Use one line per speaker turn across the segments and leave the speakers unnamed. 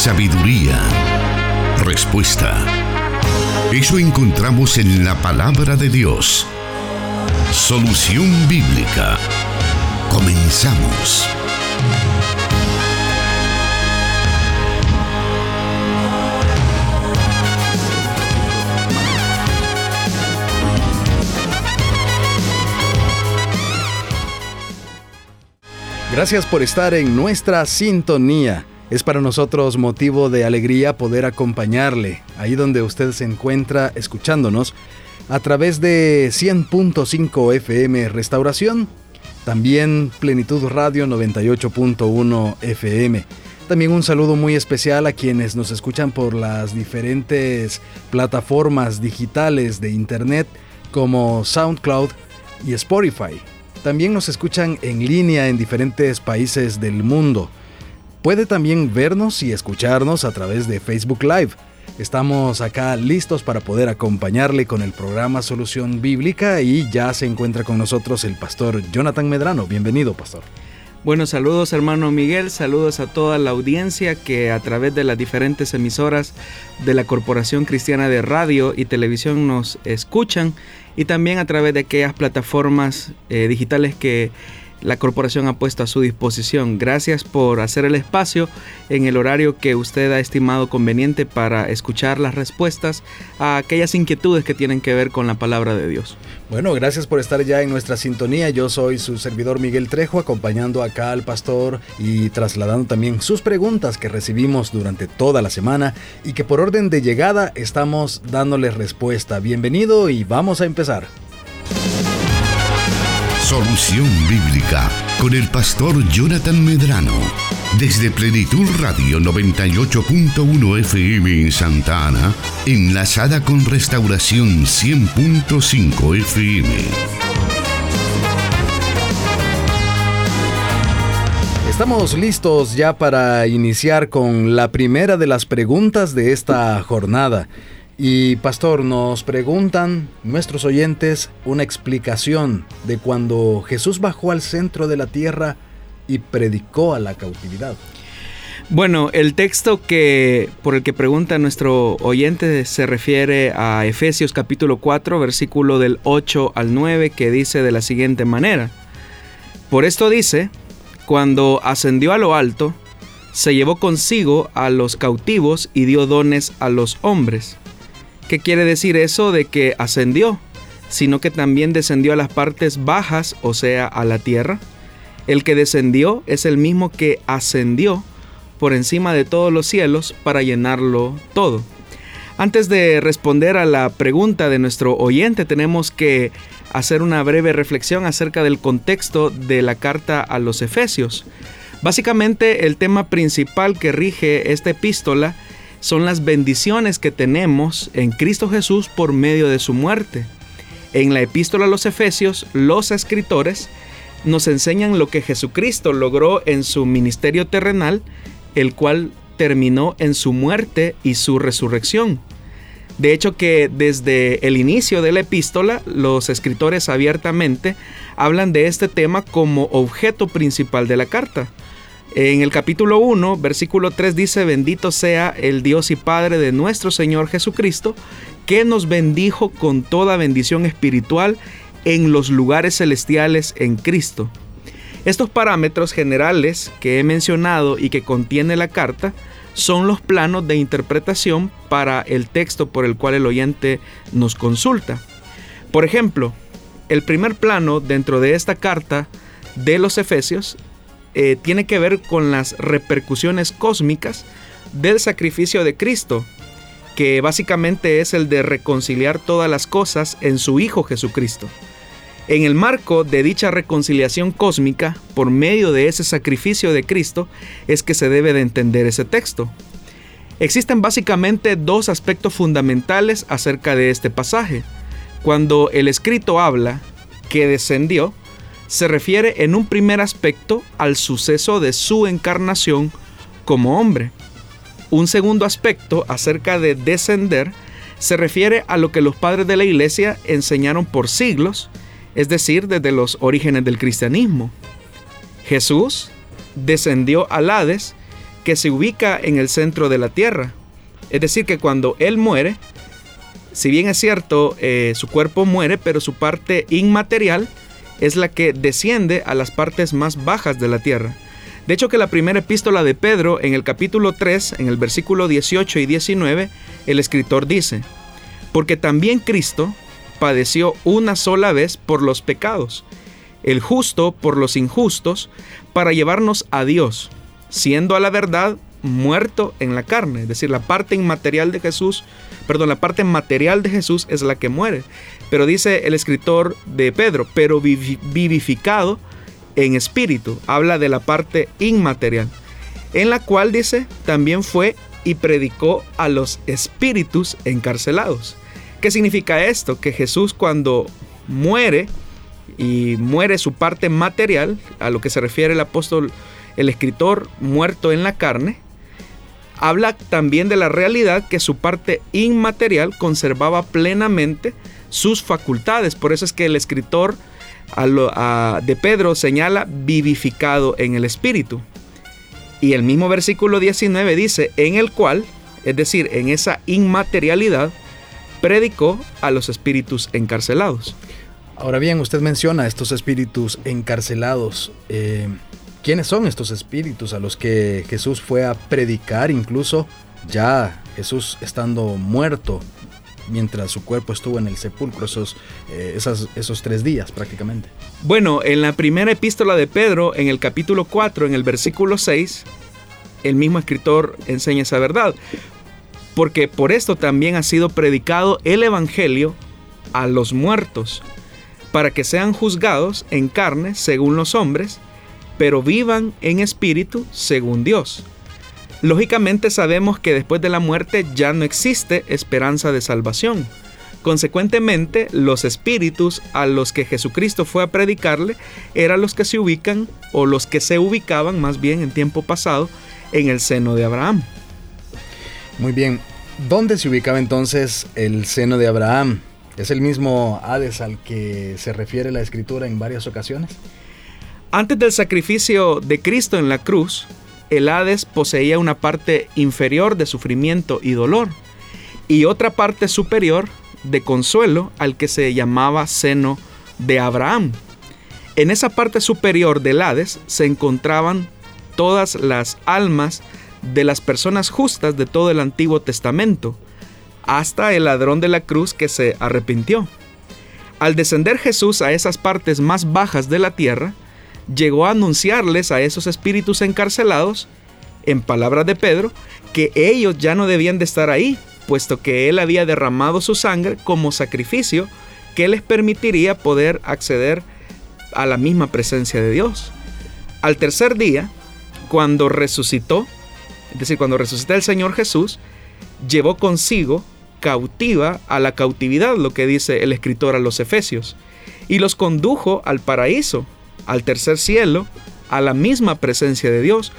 sabiduría, respuesta. Eso encontramos en la palabra de Dios. Solución bíblica. Comenzamos.
Gracias por estar en nuestra sintonía. Es para nosotros motivo de alegría poder acompañarle ahí donde usted se encuentra escuchándonos a través de 100.5 FM Restauración, también Plenitud Radio 98.1 FM. También un saludo muy especial a quienes nos escuchan por las diferentes plataformas digitales de Internet como SoundCloud y Spotify. También nos escuchan en línea en diferentes países del mundo. Puede también vernos y escucharnos a través de Facebook Live. Estamos acá listos para poder acompañarle con el programa Solución Bíblica y ya se encuentra con nosotros el pastor Jonathan Medrano. Bienvenido, pastor.
Bueno, saludos hermano Miguel, saludos a toda la audiencia que a través de las diferentes emisoras de la Corporación Cristiana de Radio y Televisión nos escuchan y también a través de aquellas plataformas eh, digitales que la corporación ha puesto a su disposición. Gracias por hacer el espacio en el horario que usted ha estimado conveniente para escuchar las respuestas a aquellas inquietudes que tienen que ver con la palabra de Dios.
Bueno, gracias por estar ya en nuestra sintonía. Yo soy su servidor Miguel Trejo, acompañando acá al pastor y trasladando también sus preguntas que recibimos durante toda la semana y que por orden de llegada estamos dándole respuesta. Bienvenido y vamos a empezar.
Solución Bíblica con el pastor Jonathan Medrano. Desde Plenitud Radio 98.1 FM en Santa Ana, enlazada con Restauración 100.5 FM.
Estamos listos ya para iniciar con la primera de las preguntas de esta jornada. Y pastor, nos preguntan nuestros oyentes una explicación de cuando Jesús bajó al centro de la tierra y predicó a la cautividad.
Bueno, el texto que por el que pregunta nuestro oyente se refiere a Efesios capítulo 4, versículo del 8 al 9, que dice de la siguiente manera: Por esto dice, cuando ascendió a lo alto, se llevó consigo a los cautivos y dio dones a los hombres. ¿Qué quiere decir eso de que ascendió? Sino que también descendió a las partes bajas, o sea, a la tierra. El que descendió es el mismo que ascendió por encima de todos los cielos para llenarlo todo. Antes de responder a la pregunta de nuestro oyente, tenemos que hacer una breve reflexión acerca del contexto de la carta a los Efesios. Básicamente el tema principal que rige esta epístola son las bendiciones que tenemos en Cristo Jesús por medio de su muerte. En la epístola a los Efesios, los escritores nos enseñan lo que Jesucristo logró en su ministerio terrenal, el cual terminó en su muerte y su resurrección. De hecho que desde el inicio de la epístola, los escritores abiertamente hablan de este tema como objeto principal de la carta. En el capítulo 1, versículo 3 dice, bendito sea el Dios y Padre de nuestro Señor Jesucristo, que nos bendijo con toda bendición espiritual en los lugares celestiales en Cristo. Estos parámetros generales que he mencionado y que contiene la carta son los planos de interpretación para el texto por el cual el oyente nos consulta. Por ejemplo, el primer plano dentro de esta carta de los Efesios eh, tiene que ver con las repercusiones cósmicas del sacrificio de Cristo, que básicamente es el de reconciliar todas las cosas en su Hijo Jesucristo. En el marco de dicha reconciliación cósmica, por medio de ese sacrificio de Cristo, es que se debe de entender ese texto. Existen básicamente dos aspectos fundamentales acerca de este pasaje. Cuando el escrito habla que descendió, se refiere en un primer aspecto al suceso de su encarnación como hombre. Un segundo aspecto acerca de descender se refiere a lo que los padres de la iglesia enseñaron por siglos, es decir, desde los orígenes del cristianismo. Jesús descendió al Hades que se ubica en el centro de la tierra. Es decir, que cuando Él muere, si bien es cierto, eh, su cuerpo muere, pero su parte inmaterial es la que desciende a las partes más bajas de la tierra. De hecho que la primera epístola de Pedro, en el capítulo 3, en el versículo 18 y 19, el escritor dice, porque también Cristo padeció una sola vez por los pecados, el justo por los injustos, para llevarnos a Dios, siendo a la verdad muerto en la carne, es decir, la parte inmaterial de Jesús, perdón, la parte material de Jesús es la que muere. Pero dice el escritor de Pedro, pero vivificado en espíritu, habla de la parte inmaterial, en la cual dice, también fue y predicó a los espíritus encarcelados. ¿Qué significa esto? Que Jesús cuando muere y muere su parte material, a lo que se refiere el apóstol, el escritor muerto en la carne, habla también de la realidad que su parte inmaterial conservaba plenamente sus facultades. Por eso es que el escritor de Pedro señala vivificado en el espíritu. Y el mismo versículo 19 dice, en el cual, es decir, en esa inmaterialidad, predicó a los espíritus encarcelados.
Ahora bien, usted menciona estos espíritus encarcelados. Eh, ¿Quiénes son estos espíritus a los que Jesús fue a predicar, incluso ya Jesús estando muerto, mientras su cuerpo estuvo en el sepulcro esos, eh, esos tres días prácticamente?
Bueno, en la primera epístola de Pedro, en el capítulo 4, en el versículo 6, el mismo escritor enseña esa verdad porque por esto también ha sido predicado el Evangelio a los muertos, para que sean juzgados en carne según los hombres, pero vivan en espíritu según Dios. Lógicamente sabemos que después de la muerte ya no existe esperanza de salvación. Consecuentemente, los espíritus a los que Jesucristo fue a predicarle eran los que se ubican, o los que se ubicaban más bien en tiempo pasado, en el seno de Abraham.
Muy bien. ¿Dónde se ubicaba entonces el seno de Abraham? ¿Es el mismo Hades al que se refiere la escritura en varias ocasiones?
Antes del sacrificio de Cristo en la cruz, el Hades poseía una parte inferior de sufrimiento y dolor y otra parte superior de consuelo al que se llamaba seno de Abraham. En esa parte superior del Hades se encontraban todas las almas de las personas justas de todo el Antiguo Testamento, hasta el ladrón de la cruz que se arrepintió. Al descender Jesús a esas partes más bajas de la tierra, llegó a anunciarles a esos espíritus encarcelados, en palabras de Pedro, que ellos ya no debían de estar ahí, puesto que Él había derramado su sangre como sacrificio que les permitiría poder acceder a la misma presencia de Dios. Al tercer día, cuando resucitó, es decir, cuando resucita el Señor Jesús, llevó consigo cautiva a la cautividad, lo que dice el escritor a los Efesios, y los condujo al paraíso, al tercer cielo, a la misma presencia de Dios,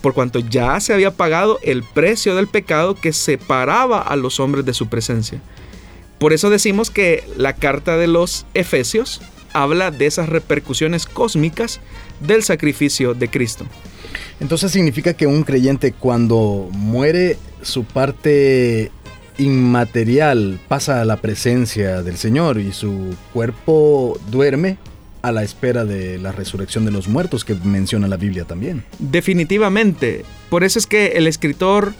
por cuanto ya se había pagado el precio del pecado que separaba a los hombres de su presencia. Por eso decimos que la carta de los Efesios habla de esas repercusiones cósmicas del sacrificio de Cristo.
Entonces significa que un creyente cuando muere su parte inmaterial pasa a la presencia del Señor y su cuerpo duerme a la espera de la resurrección de los muertos que menciona la Biblia también.
Definitivamente. Por eso es que el escritor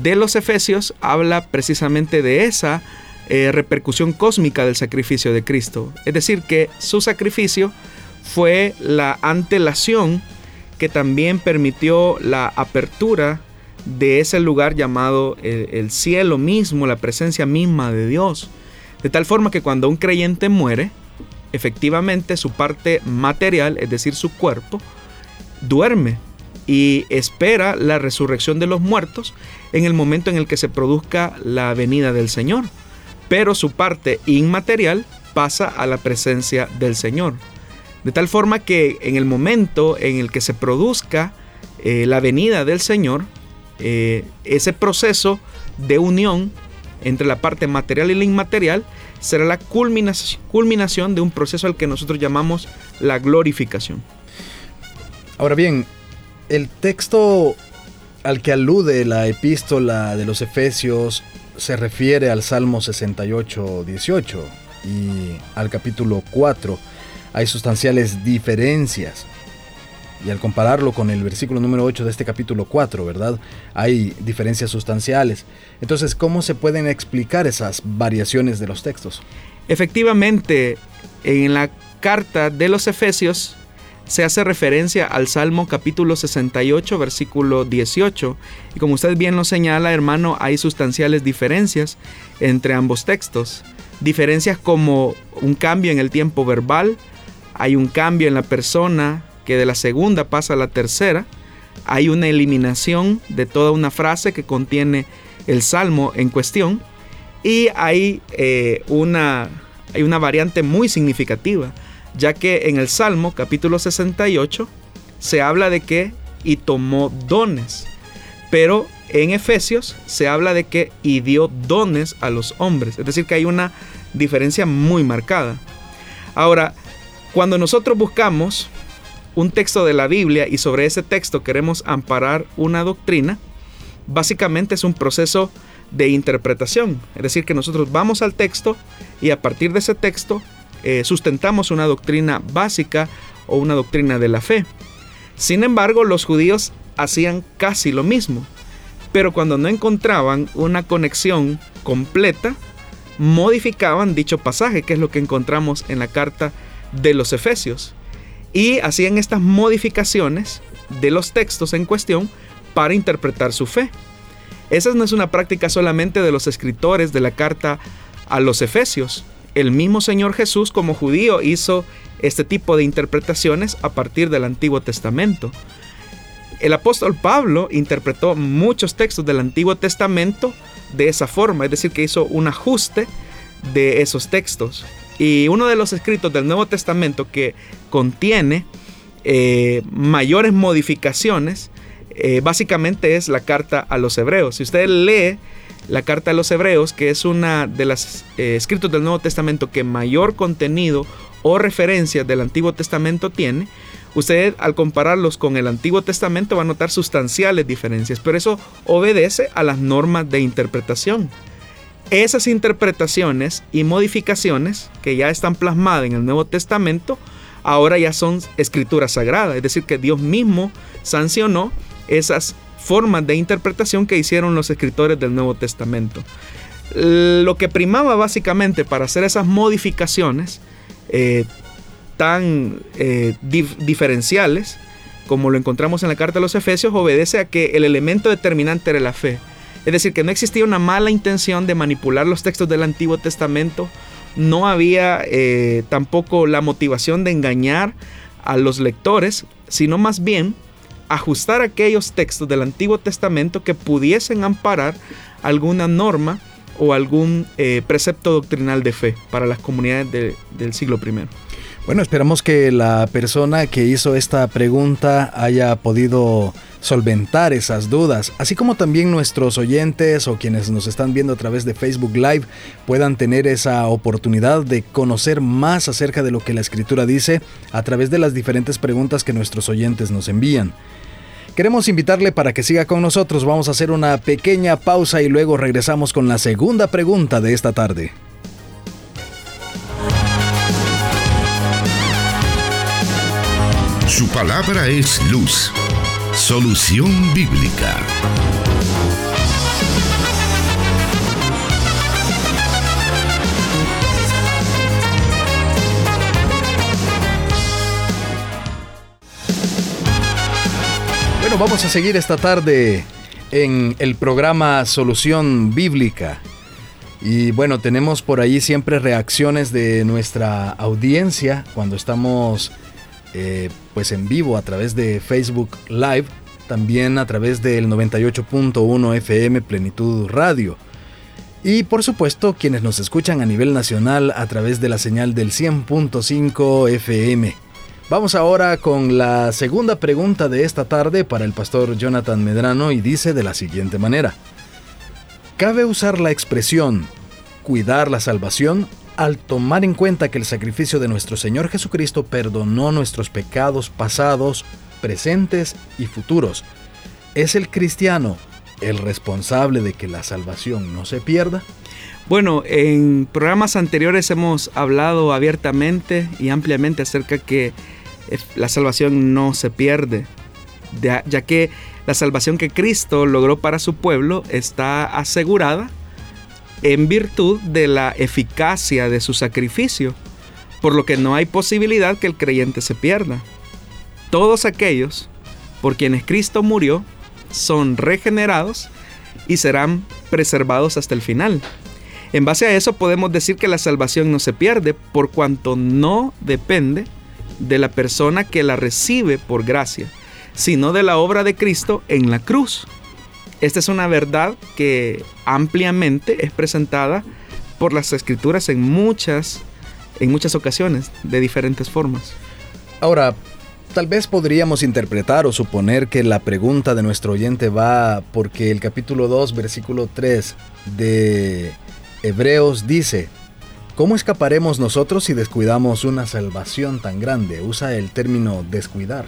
de los Efesios habla precisamente de esa eh, repercusión cósmica del sacrificio de Cristo. Es decir, que su sacrificio fue la antelación que también permitió la apertura de ese lugar llamado el, cielo mismo, la presencia misma de Dios. De tal forma que cuando un creyente muere, efectivamente su parte material, es decir, su cuerpo, duerme y espera la resurrección de los muertos en el momento en el que se produzca la venida del Señor. Pero su parte inmaterial pasa a la presencia del Señor. De tal forma que en el momento en el que se produzca eh, la venida del Señor, eh, ese proceso de unión entre la parte material y la inmaterial será la culminación, de un proceso al que nosotros llamamos la glorificación.
Ahora bien, el texto al que alude la epístola de los Efesios se refiere al Salmo 68, 18 y al capítulo 4. Hay sustanciales diferencias. Y al compararlo con el versículo número 8 de este capítulo 4, ¿verdad? Hay diferencias sustanciales. Entonces, ¿cómo se pueden explicar esas variaciones de los textos?
Efectivamente, en la carta de los Efesios se hace referencia al Salmo capítulo 68, versículo 18. Y como usted bien lo señala, hermano, hay sustanciales diferencias entre ambos textos. Diferencias como un cambio en el tiempo verbal, hay un cambio en la persona que de la segunda pasa a la tercera, hay una eliminación de toda una frase que contiene el salmo en cuestión y hay, eh, una, hay una variante muy significativa ya que en el Salmo capítulo 68 se habla de que y tomó dones, pero en Efesios se habla de que y dio dones a los hombres, es decir, que hay una diferencia muy marcada. Ahora, cuando nosotros buscamos un texto de la Biblia y sobre ese texto queremos amparar una doctrina, básicamente es un proceso de interpretación, es decir, que nosotros vamos al texto y a partir de ese texto eh, sustentamos una doctrina básica o una doctrina de la fe. Sin embargo, los judíos hacían casi lo mismo, pero cuando no encontraban una conexión completa, modificaban dicho pasaje, que es lo que encontramos en la carta de los Efesios, y hacían estas modificaciones de los textos en cuestión para interpretar su fe. Esa no es una práctica solamente de los escritores de la carta a los Efesios, el mismo Señor Jesús como judío hizo este tipo de interpretaciones a partir del Antiguo Testamento. El apóstol Pablo interpretó muchos textos del Antiguo Testamento de esa forma, es decir, que hizo un ajuste de esos textos. Y uno de los escritos del Nuevo Testamento que contiene eh, mayores modificaciones, eh, básicamente es la carta a los hebreos. Si usted lee la carta a los hebreos, que es una de las eh, escritos del Nuevo Testamento que mayor contenido o referencias del Antiguo Testamento tiene, usted al compararlos con el Antiguo Testamento va a notar sustanciales diferencias, pero eso obedece a las normas de interpretación. Esas interpretaciones y modificaciones que ya están plasmadas en el Nuevo Testamento, ahora ya son escrituras sagradas, es decir, que Dios mismo sancionó esas formas de interpretación que hicieron los escritores del Nuevo Testamento. Lo que primaba básicamente para hacer esas modificaciones eh, tan eh, diferenciales como lo encontramos en la carta de los Efesios, obedece a que el elemento determinante era la fe. Es decir, que no existía una mala intención de manipular los textos del Antiguo Testamento, no había eh, tampoco la motivación de engañar a los lectores, sino más bien ajustar aquellos textos del Antiguo Testamento que pudiesen amparar alguna norma o algún eh, precepto doctrinal de fe para las comunidades del siglo I.
Bueno, esperamos que la persona que hizo esta pregunta haya podido solventar esas dudas, así como también nuestros oyentes o quienes nos están viendo a través de Facebook Live puedan tener esa oportunidad de conocer más acerca de lo que la escritura dice a través de las diferentes preguntas que nuestros oyentes nos envían. Queremos invitarle para que siga con nosotros. Vamos a hacer una pequeña pausa y luego regresamos con la segunda pregunta de esta tarde.
Su palabra es luz. Solución bíblica.
Bueno, vamos a seguir esta tarde en el programa Solución Bíblica. Y bueno, tenemos por ahí siempre reacciones de nuestra audiencia cuando estamos eh, pues en vivo a través de Facebook Live, también a través del 98.1 FM Plenitud Radio. Y por supuesto quienes nos escuchan a nivel nacional a través de la señal del 100.5 FM. Vamos ahora con la segunda pregunta de esta tarde para el pastor Jonathan Medrano y dice de la siguiente manera. ¿Cabe usar la expresión cuidar la salvación al tomar en cuenta que el sacrificio de nuestro Señor Jesucristo perdonó nuestros pecados pasados, presentes y futuros, ¿Es el cristiano el responsable de que la salvación no se pierda?
Bueno, en programas anteriores hemos hablado abiertamente y ampliamente acerca que eh, la salvación no se pierde, ya que la salvación que Cristo logró para su pueblo está asegurada en virtud de la eficacia de su sacrificio, por lo que no hay posibilidad que el creyente se pierda. Todos aquellos por quienes Cristo murió son regenerados y serán preservados hasta el final. En base a eso podemos decir que la salvación no se pierde por cuanto no depende de la persona que la recibe por gracia, sino de la obra de Cristo en la cruz. Esta es una verdad que ampliamente es presentada por las escrituras en muchas, en muchas ocasiones, de diferentes formas.
Ahora, tal vez podríamos interpretar o suponer que la pregunta de nuestro oyente va porque el capítulo 2, versículo 3 de Hebreos dice, ¿cómo escaparemos nosotros si descuidamos una salvación tan grande? Usa el término descuidar.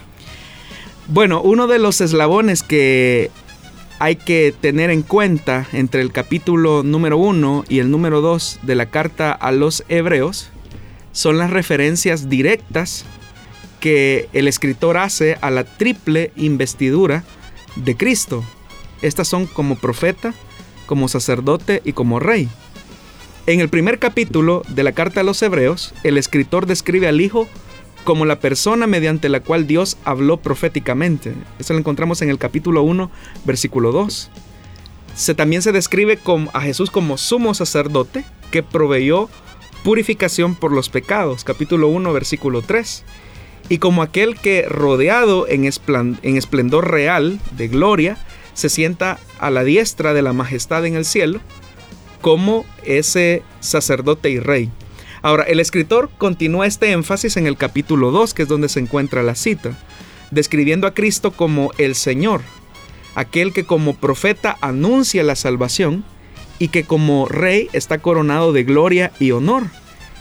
Bueno, uno de los eslabones que hay que tener en cuenta entre el capítulo número 1 y el número 2 de la carta a los hebreos son las referencias directas que el escritor hace a la triple investidura de Cristo. Estas son como profeta, como sacerdote y como rey. En el primer capítulo de la carta a los hebreos, el escritor describe al Hijo como la persona mediante la cual Dios habló proféticamente. Eso lo encontramos en el capítulo 1, versículo 2. Se, también se describe a Jesús como sumo sacerdote que proveyó purificación por los pecados, capítulo 1, versículo 3. Y como aquel que rodeado en, en esplendor real de gloria, se sienta a la diestra de la majestad en el cielo, como ese sacerdote y rey. Ahora, el escritor continúa este énfasis en el capítulo 2, que es donde se encuentra la cita, describiendo a Cristo como el Señor, aquel que como profeta anuncia la salvación y que como rey está coronado de gloria y honor,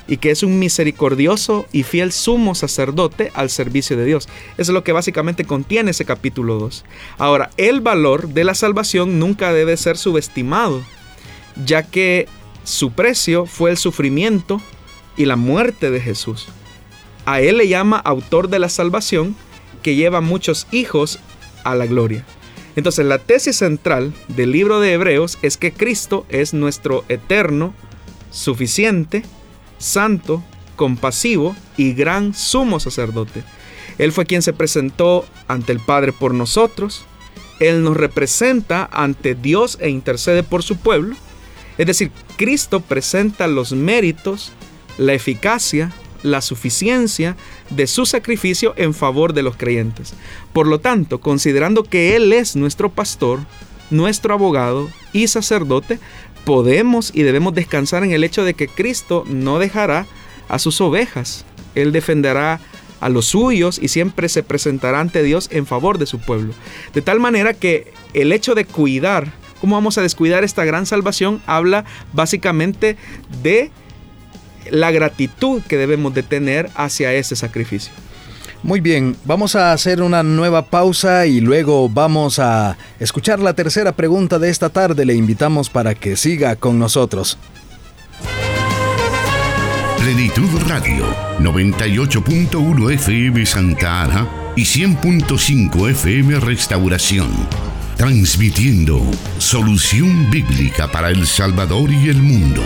y que es un misericordioso y fiel sumo sacerdote al servicio de Dios. Es lo que básicamente contiene ese capítulo 2. Ahora, el valor de la salvación nunca debe ser subestimado, ya que su precio fue el sufrimiento, y la muerte de Jesús. A Él le llama autor de la salvación que lleva muchos hijos a la gloria. Entonces la tesis central del libro de Hebreos es que Cristo es nuestro eterno, suficiente, santo, compasivo y gran sumo sacerdote. Él fue quien se presentó ante el Padre por nosotros. Él nos representa ante Dios e intercede por su pueblo. Es decir, Cristo presenta los méritos la eficacia, la suficiencia de su sacrificio en favor de los creyentes. Por lo tanto, considerando que Él es nuestro pastor, nuestro abogado y sacerdote, podemos y debemos descansar en el hecho de que Cristo no dejará a sus ovejas. Él defenderá a los suyos y siempre se presentará ante Dios en favor de su pueblo. De tal manera que el hecho de cuidar, ¿cómo vamos a descuidar esta gran salvación? Habla básicamente de la gratitud que debemos de tener hacia ese sacrificio.
Muy bien, vamos a hacer una nueva pausa y luego vamos a escuchar la tercera pregunta de esta tarde. Le invitamos para que siga con nosotros.
Plenitud Radio, 98.1 FM Santa Ana y 100.5 FM Restauración. Transmitiendo solución bíblica para El Salvador y el mundo.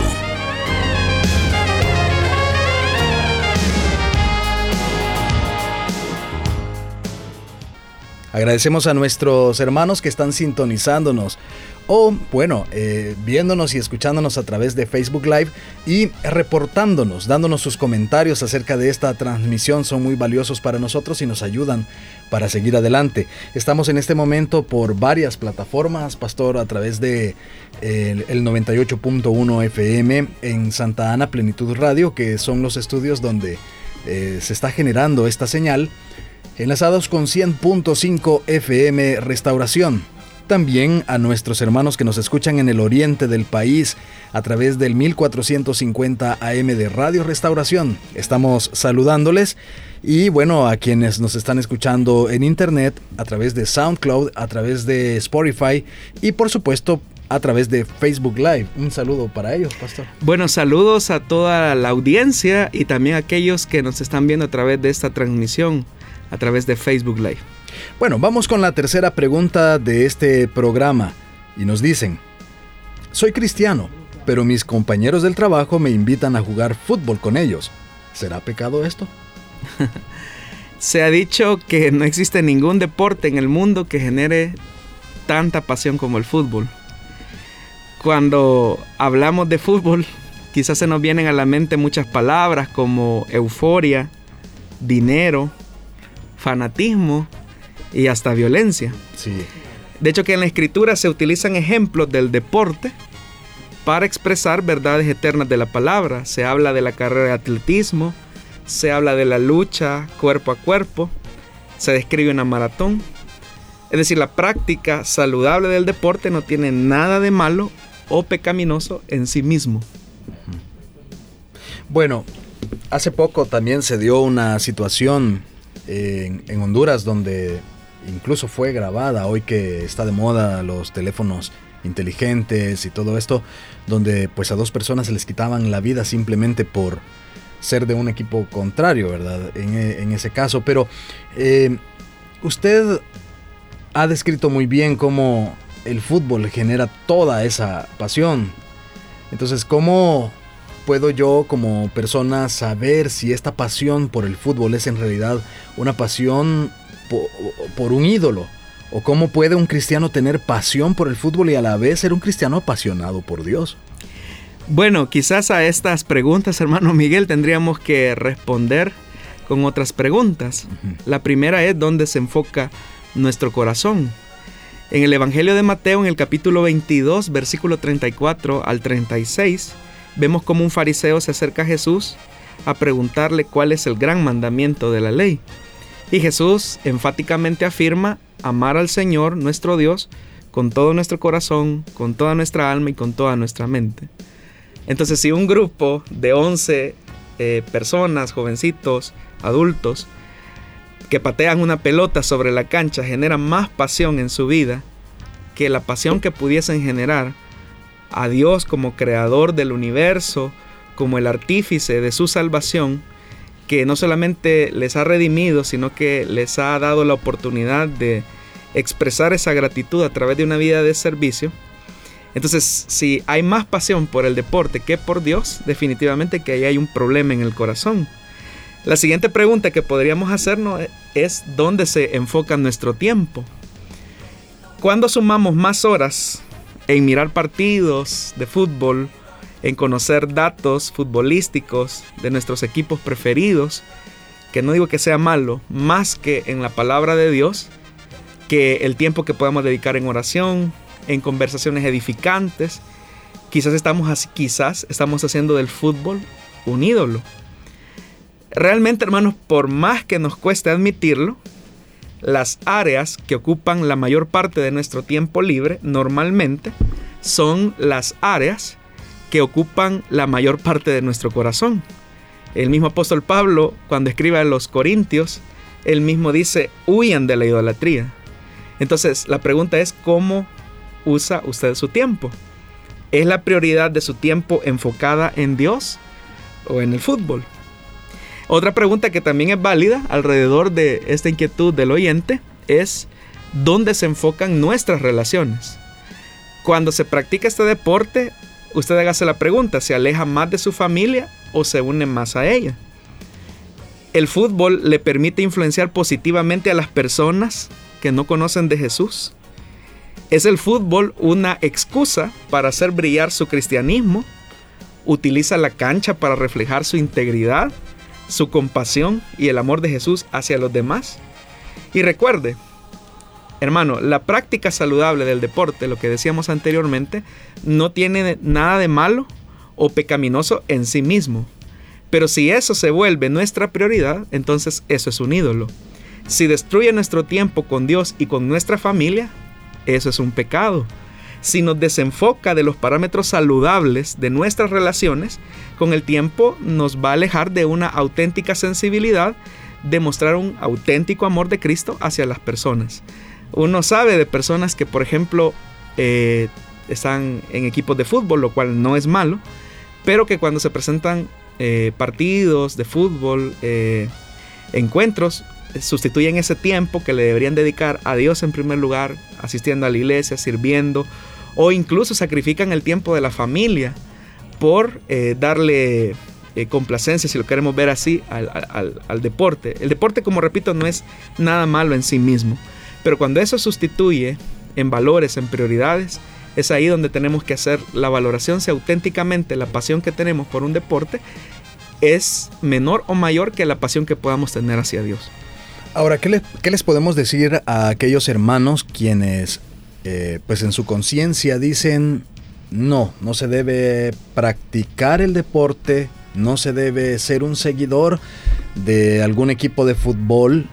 Agradecemos a nuestros hermanos que están sintonizándonos o, bueno, eh, viéndonos y escuchándonos a través de Facebook Live y reportándonos, dándonos sus comentarios acerca de esta transmisión. Son muy valiosos para nosotros y nos ayudan para seguir adelante. Estamos en este momento por varias plataformas, Pastor, a través de el, 98.1 FM en Santa Ana Plenitud Radio, que son los estudios donde eh, se está generando esta señal enlazados con 100.5 FM Restauración. también a nuestros hermanos que nos escuchan en el oriente del país a través del 1450 AM de Radio Restauración. Estamos saludándoles y bueno, a quienes nos están escuchando en internet a través de SoundCloud, a través de Spotify y por supuesto a través de Facebook Live. Un saludo para ellos, pastor.
Bueno, saludos a toda la audiencia y también a aquellos que nos están viendo a través de esta transmisión, a través de Facebook Live.
Bueno, vamos con la tercera pregunta de este programa. Y nos dicen, soy cristiano, pero mis compañeros del trabajo me invitan a jugar fútbol con ellos. ¿Será pecado esto?
Se ha dicho que no existe ningún deporte en el mundo que genere tanta pasión como el fútbol. Cuando hablamos de fútbol, quizás se nos vienen a la mente muchas palabras como euforia, dinero, fanatismo y hasta violencia.
Sí.
De hecho que en la escritura se utilizan ejemplos del deporte para expresar verdades eternas de la palabra. Se habla de la carrera de atletismo, se habla de la lucha cuerpo a cuerpo, se describe una maratón. Es decir, la práctica saludable del deporte no tiene nada de malo o pecaminoso en sí mismo.
Bueno, hace poco también se dio una situación en, Honduras donde incluso fue grabada, hoy que está de moda los teléfonos inteligentes y todo esto, donde pues a dos personas se les quitaban la vida simplemente por ser de un equipo contrario, ¿verdad? En, ese caso, pero eh, usted ha descrito muy bien cómo el fútbol genera toda esa pasión. Entonces, ¿cómo puedo yo como persona saber si esta pasión por el fútbol es en realidad una pasión por, un ídolo? ¿O cómo puede un cristiano tener pasión por el fútbol y a la vez ser un cristiano apasionado por Dios?
Bueno, quizás a estas preguntas, hermano Miguel, tendríamos que responder con otras preguntas. La primera es dónde se enfoca nuestro corazón. En el Evangelio de Mateo, en el capítulo 22, versículo 34 al 36, vemos cómo un fariseo se acerca a Jesús a preguntarle cuál es el gran mandamiento de la ley. Y Jesús enfáticamente afirma amar al Señor, nuestro Dios, con todo nuestro corazón, con toda nuestra alma y con toda nuestra mente. Entonces, si un grupo de 11 eh, personas, jovencitos, adultos, que patean una pelota sobre la cancha generan más pasión en su vida que la pasión que pudiesen generar a Dios como creador del universo, como el artífice de su salvación, que no solamente les ha redimido, sino que les ha dado la oportunidad de expresar esa gratitud a través de una vida de servicio. Entonces, si hay más pasión por el deporte que por Dios, definitivamente que ahí hay un problema en el corazón. La siguiente pregunta que podríamos hacernos es dónde se enfoca nuestro tiempo. ¿Cuándo sumamos más horas en mirar partidos de fútbol, en conocer datos futbolísticos de nuestros equipos preferidos, que no digo que sea malo, más que en la palabra de Dios, que el tiempo que podamos dedicar en oración, en conversaciones edificantes, quizás estamos así, quizás estamos haciendo del fútbol un ídolo. Realmente, hermanos, por más que nos cueste admitirlo, las áreas que ocupan la mayor parte de nuestro tiempo libre normalmente son las áreas que ocupan la mayor parte de nuestro corazón. El mismo apóstol Pablo, cuando escribe a los Corintios, él mismo dice, huyan de la idolatría. Entonces, la pregunta es, ¿cómo usa usted su tiempo? ¿Es la prioridad de su tiempo enfocada en Dios o en el fútbol? Otra pregunta que también es válida alrededor de esta inquietud del oyente es, ¿dónde se enfocan nuestras relaciones? Cuando se practica este deporte, usted hágase la pregunta, ¿se aleja más de su familia o se une más a ella? El fútbol le permite influenciar positivamente a las personas que no conocen de Jesús. ¿Es el fútbol una excusa para hacer brillar su cristianismo? ¿Utiliza la cancha para reflejar su integridad, su compasión y el amor de Jesús hacia los demás? Y recuerde, Hermano, la práctica saludable del deporte, lo que decíamos anteriormente, no tiene nada de malo o pecaminoso en sí mismo. Pero si eso se vuelve nuestra prioridad, entonces eso es un ídolo. Si destruye nuestro tiempo con Dios y con nuestra familia, eso es un pecado. Si nos desenfoca de los parámetros saludables de nuestras relaciones, con el tiempo nos va a alejar de una auténtica sensibilidad, de mostrar un auténtico amor de Cristo hacia las personas. Uno sabe de personas que, por ejemplo, eh, están en equipos de fútbol, lo cual no es malo, pero que cuando se presentan eh, partidos de fútbol, eh, encuentros, sustituyen ese tiempo que le deberían dedicar a Dios en primer lugar, asistiendo a la iglesia, sirviendo, o incluso sacrifican el tiempo de la familia por eh, darle complacencia, si lo queremos ver así, al deporte. El deporte, como repito, no es nada malo en sí mismo, pero cuando eso sustituye en valores, en prioridades, es ahí donde tenemos que hacer la valoración si auténticamente la pasión que tenemos por un deporte es menor o mayor que la pasión que podamos tener hacia Dios.
Ahora, ¿qué, les podemos decir a aquellos hermanos quienes, eh, pues en su conciencia dicen, no, no se debe practicar el deporte, no se debe ser un seguidor de algún equipo de fútbol,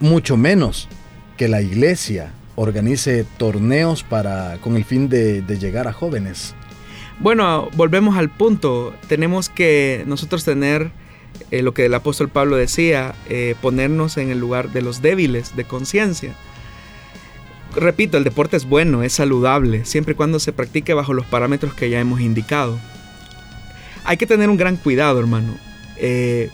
mucho menos que la iglesia organice torneos para con el fin de, llegar a jóvenes.
Bueno, volvemos al punto. Tenemos que nosotros tener eh, lo que el apóstol Pablo decía, eh, ponernos en el lugar de los débiles de conciencia. Repito, el deporte es bueno, es saludable, siempre y cuando se practique bajo los parámetros que ya hemos indicado. Hay que tener un gran cuidado, hermano. Eh,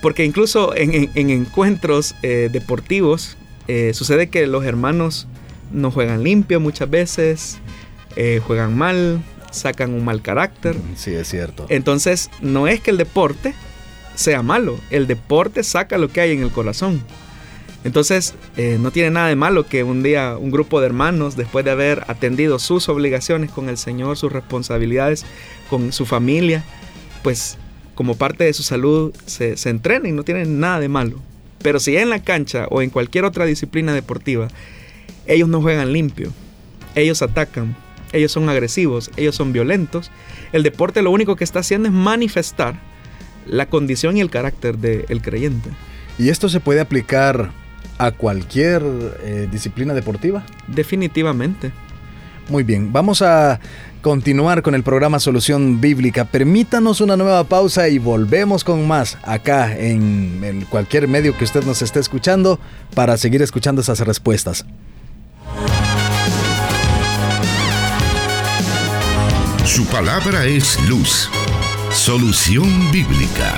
porque incluso en, encuentros deportivos eh, sucede que los hermanos no juegan limpio muchas veces, eh, juegan mal, sacan un mal carácter.
Sí, es cierto.
Entonces, no es que el deporte sea malo, el deporte saca lo que hay en el corazón. Entonces, eh, no tiene nada de malo que un día un grupo de hermanos, después de haber atendido sus obligaciones con el Señor, sus responsabilidades con su familia, pues como parte de su salud se, se entrenen, no tiene nada de malo. Pero si en la cancha o en cualquier otra disciplina deportiva, ellos no juegan limpio, ellos atacan, ellos son agresivos, ellos son violentos, el deporte lo único que está haciendo es manifestar la condición y el carácter del creyente.
¿Y esto se puede aplicar a cualquier eh, disciplina deportiva?
Definitivamente.
Muy bien, vamos a continuar con el programa Solución Bíblica. Permítanos una nueva pausa y volvemos con más acá en, cualquier medio que usted nos esté escuchando para seguir escuchando esas respuestas.
Su palabra es luz. Solución Bíblica.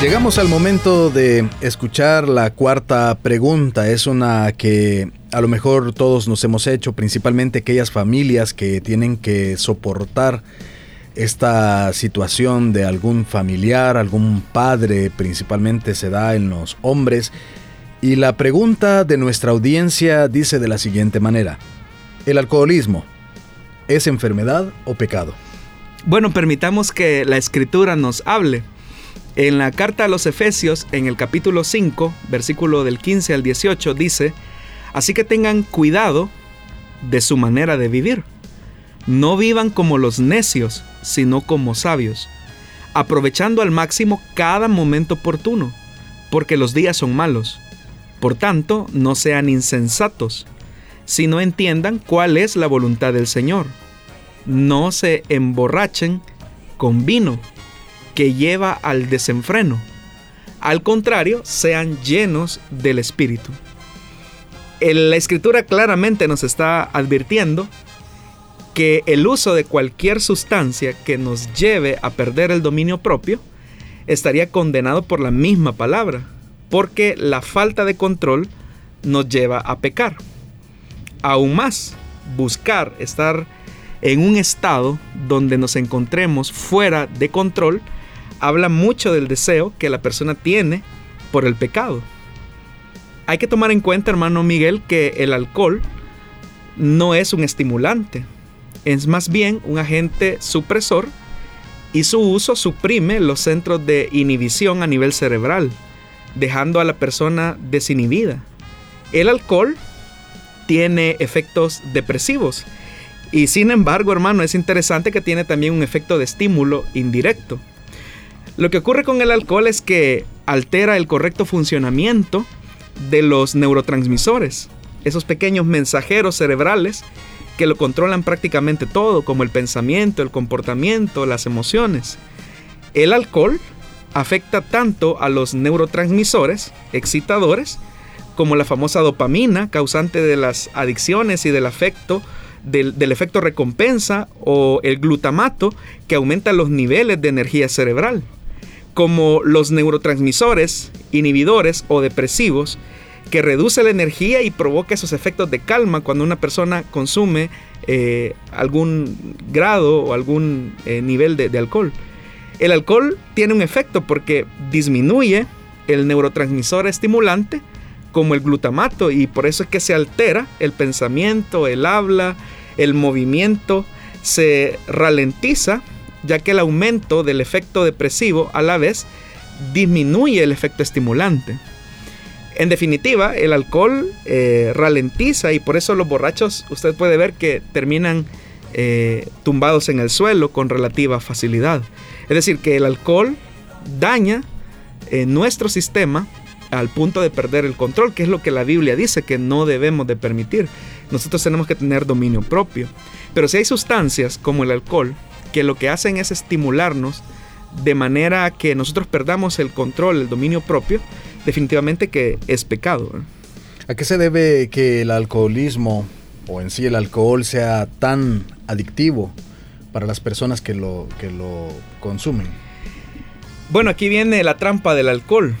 Llegamos al momento de escuchar la cuarta pregunta. Es una que a lo mejor todos nos hemos hecho, principalmente aquellas familias que tienen que soportar esta situación de algún familiar, algún padre, principalmente se da en los hombres. Y la pregunta de nuestra audiencia dice de la siguiente manera. ¿El alcoholismo es enfermedad o pecado?
Bueno, permitamos que la escritura nos hable. En la carta a los Efesios, en el capítulo 5, versículo del 15 al 18, dice, Así que tengan cuidado de su manera de vivir. No vivan como los necios, sino como sabios, aprovechando al máximo cada momento oportuno, porque los días son malos. Por tanto, no sean insensatos, sino entiendan cuál es la voluntad del Señor. No se emborrachen con vino que lleva al desenfreno. Al contrario, sean llenos del Espíritu. La escritura claramente nos está advirtiendo que el uso de cualquier sustancia que nos lleve a perder el dominio propio estaría condenado por la misma palabra, porque la falta de control nos lleva a pecar. Aún más, buscar estar en un estado donde nos encontremos fuera de control habla mucho del deseo que la persona tiene por el pecado. Hay que tomar en cuenta, hermano Miguel, que el alcohol no es un estimulante, es más bien un agente supresor y su uso suprime los centros de inhibición a nivel cerebral, dejando a la persona desinhibida. El alcohol tiene efectos depresivos y sin embargo, hermano, es interesante que tiene también un efecto de estímulo indirecto. Lo que ocurre con el alcohol es que altera el correcto funcionamiento de los neurotransmisores, esos pequeños mensajeros cerebrales que lo controlan prácticamente todo, como el pensamiento, el comportamiento, las emociones. El alcohol afecta tanto a los neurotransmisores excitadores como la famosa dopamina, causante de las adicciones y del afecto del, efecto recompensa o el glutamato que aumenta los niveles de energía cerebral, como los neurotransmisores, inhibidores o depresivos que reduce la energía y provoca esos efectos de calma cuando una persona consume eh, algún grado o algún eh, nivel de, de alcohol. El alcohol tiene un efecto porque disminuye el neurotransmisor estimulante como el glutamato y por eso es que se altera el pensamiento, el habla, el movimiento, se ralentiza ya que el aumento del efecto depresivo a la vez disminuye el efecto estimulante. En definitiva, el alcohol eh, ralentiza y por eso los borrachos, usted puede ver que terminan eh, tumbados en el suelo con relativa facilidad. Es decir, que el alcohol daña eh, nuestro sistema al punto de perder el control, que es lo que la Biblia dice que no debemos de permitir. Nosotros tenemos que tener dominio propio. Pero si hay sustancias como el alcohol que lo que hacen es estimularnos de manera que nosotros perdamos el control, el dominio propio, definitivamente que es pecado.
¿A qué se debe que el alcoholismo o en sí el alcohol sea tan adictivo para las personas que lo, que lo consumen?
Bueno, aquí viene la trampa del alcohol.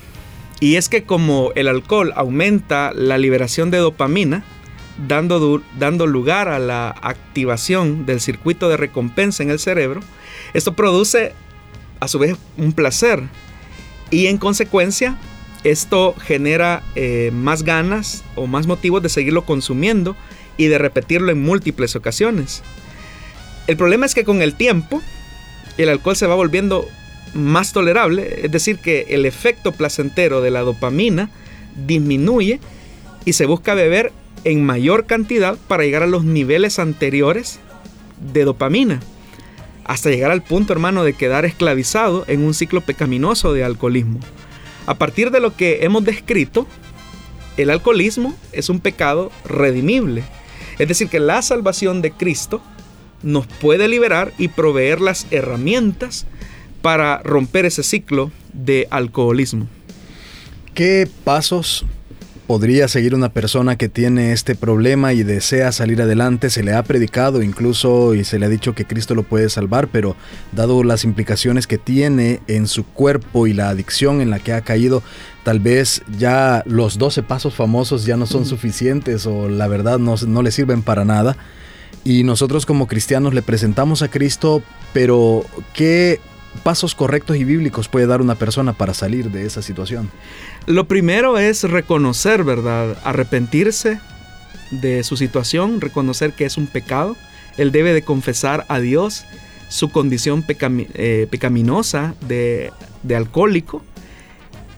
Y es que como el alcohol aumenta la liberación de dopamina, dando, dando lugar a la activación del circuito de recompensa en el cerebro, esto produce a su vez un placer. Y en consecuencia esto genera eh, más ganas o más motivos de seguirlo consumiendo y de repetirlo en múltiples ocasiones. El problema es que con el tiempo el alcohol se va volviendo más tolerable, es decir, que el efecto placentero de la dopamina disminuye y se busca beber en mayor cantidad para llegar a los niveles anteriores de dopamina, hasta llegar al punto, hermano, de quedar esclavizado en un ciclo pecaminoso de alcoholismo. A partir de lo que hemos descrito, el alcoholismo es un pecado redimible. Es decir, que la salvación de Cristo nos puede liberar y proveer las herramientas para romper ese ciclo de alcoholismo.
¿Qué pasos podría seguir una persona que tiene este problema y desea salir adelante. Se le ha predicado incluso y se le ha dicho que Cristo lo puede salvar, pero dado las implicaciones que tiene en su cuerpo y la adicción en la que ha caído, tal vez ya los 12 pasos famosos ya no son suficientes o la verdad no, no le sirven para nada. Y nosotros como cristianos le presentamos a Cristo, pero ¿qué pasos correctos y bíblicos puede dar una persona para salir de esa situación?
Lo primero es reconocer, ¿verdad? Arrepentirse de su situación, reconocer que es un pecado. Él debe de confesar a Dios su condición eh, pecaminosa de, alcohólico.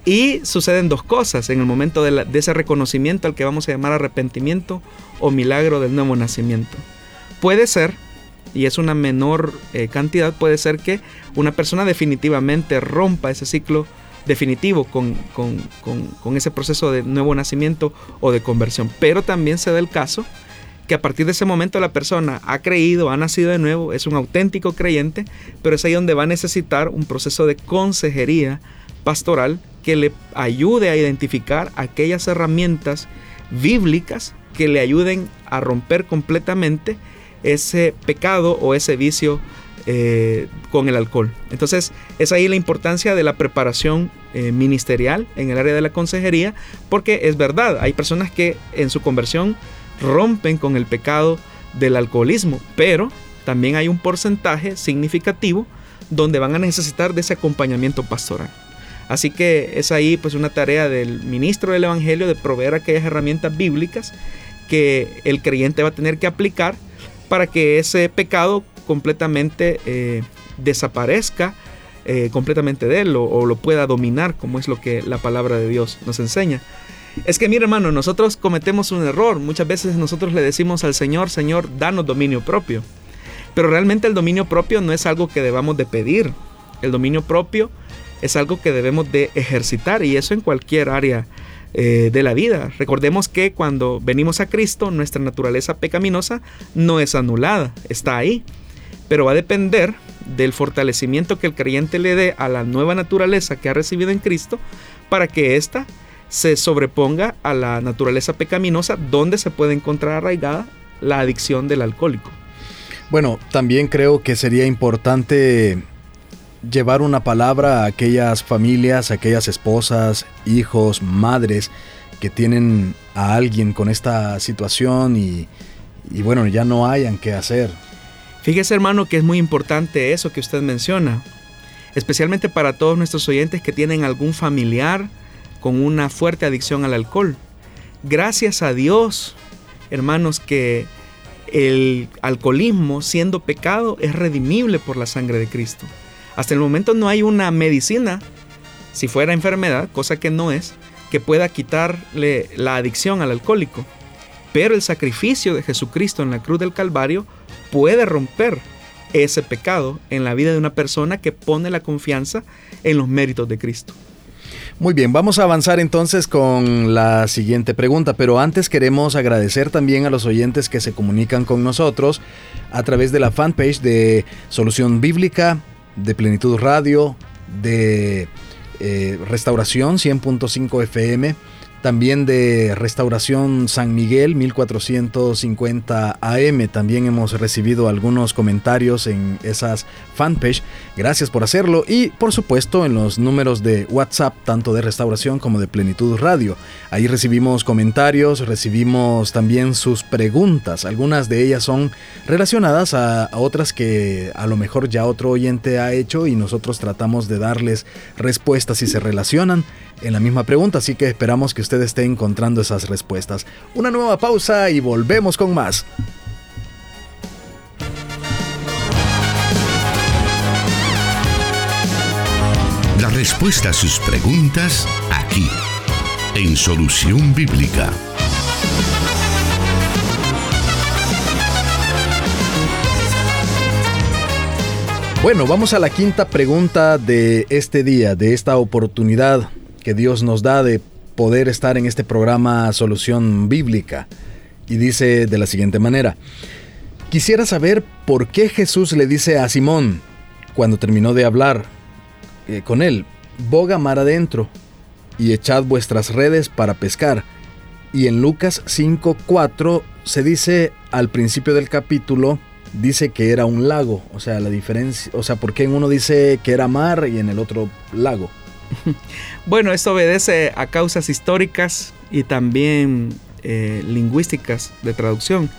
Y suceden dos cosas en el momento de, ese reconocimiento al que vamos a llamar arrepentimiento o milagro del nuevo nacimiento. Puede ser, y es una menor eh, cantidad, puede ser que una persona definitivamente rompa ese ciclo definitivo con, ese proceso de nuevo nacimiento o de conversión. Pero también se da el caso que a partir de ese momento la persona ha creído, ha nacido de nuevo, es un auténtico creyente, pero es ahí donde va a necesitar un proceso de consejería pastoral que le ayude a identificar aquellas herramientas bíblicas que le ayuden a romper completamente ese pecado o ese vicio eh, con el alcohol. Entonces es ahí la importancia de la preparación eh, ministerial en el área de la consejería, porque es verdad, hay personas que en su conversión rompen con el pecado del alcoholismo, pero también hay un porcentaje significativo donde van a necesitar de ese acompañamiento pastoral. Así que es ahí pues una tarea del ministro del Evangelio de proveer aquellas herramientas bíblicas que el creyente va a tener que aplicar para que ese pecado completamente eh, desaparezca eh, completamente de él o, lo pueda dominar, como es lo que la palabra de Dios nos enseña. Es que, mire hermano, nosotros cometemos un error. Muchas veces nosotros le decimos al Señor, Señor, danos dominio propio. Pero realmente el dominio propio no es algo que debamos de pedir. El dominio propio es algo que debemos de ejercitar y eso en cualquier área eh, de la vida. Recordemos que cuando venimos a Cristo, nuestra naturaleza pecaminosa no es anulada, está ahí, pero va a depender del fortalecimiento que el creyente le dé a la nueva naturaleza que ha recibido en Cristo para que ésta se sobreponga a la naturaleza pecaminosa donde se puede encontrar arraigada la adicción del alcohólico.
Bueno, también creo que sería importante llevar una palabra a aquellas familias, a aquellas esposas, hijos, madres que tienen a alguien con esta situación y, y bueno, ya no hayan qué hacer.
Fíjese hermano que es muy importante eso que usted menciona, especialmente para todos nuestros oyentes que tienen algún familiar con una fuerte adicción al alcohol. Gracias a Dios, hermanos, que el alcoholismo, siendo pecado, es redimible por la sangre de Cristo. Hasta el momento no hay una medicina, si fuera enfermedad, cosa que no es, que pueda quitarle la adicción al alcohólico. Pero el sacrificio de Jesucristo en la cruz del Calvario puede romper ese pecado en la vida de una persona que pone la confianza en los méritos de Cristo.
Muy bien, vamos a avanzar entonces con la siguiente pregunta, pero antes queremos agradecer también a los oyentes que se comunican con nosotros a través de la fanpage de Solución Bíblica, de Plenitud Radio, de eh, Restauración 100.5 FM también de Restauración San Miguel 1450 AM. También hemos recibido algunos comentarios en esas fanpage. Gracias por hacerlo y por supuesto en los números de WhatsApp tanto de Restauración como de Plenitud Radio. Ahí recibimos comentarios, recibimos también sus preguntas. Algunas de ellas son relacionadas a, otras que a lo mejor ya otro oyente ha hecho y nosotros tratamos de darles respuestas si se relacionan en la misma pregunta, así que esperamos que usted esté encontrando esas respuestas. Una nueva pausa y volvemos con más.
La respuesta a sus preguntas aquí, en Solución Bíblica.
Bueno, vamos a la quinta pregunta de este día, de esta oportunidad que Dios nos da de poder estar en este programa Solución Bíblica. Y dice de la siguiente manera, quisiera saber por qué Jesús le dice a Simón, cuando terminó de hablar eh, con él, boga mar adentro y echad vuestras redes para pescar. Y en Lucas 5.4 se dice al principio del capítulo, dice que era un lago, o sea, la diferencia, o sea, ¿por qué en uno dice que era mar y en el otro lago?
Bueno, esto obedece a causas históricas y también eh, lingüísticas de traducción.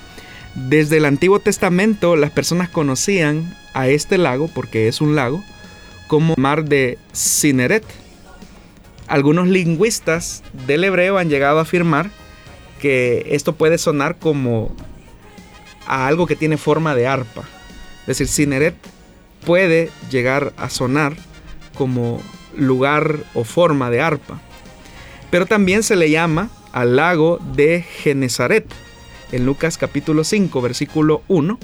Desde el Antiguo Testamento las personas conocían a este lago, porque es un lago, como mar de Cineret. Algunos lingüistas del hebreo han llegado a afirmar que esto puede sonar como a algo que tiene forma de arpa. Es decir, Cineret puede llegar a sonar como lugar o forma de arpa. Pero también se le llama al lago de Genezaret, en Lucas capítulo 5, versículo 1.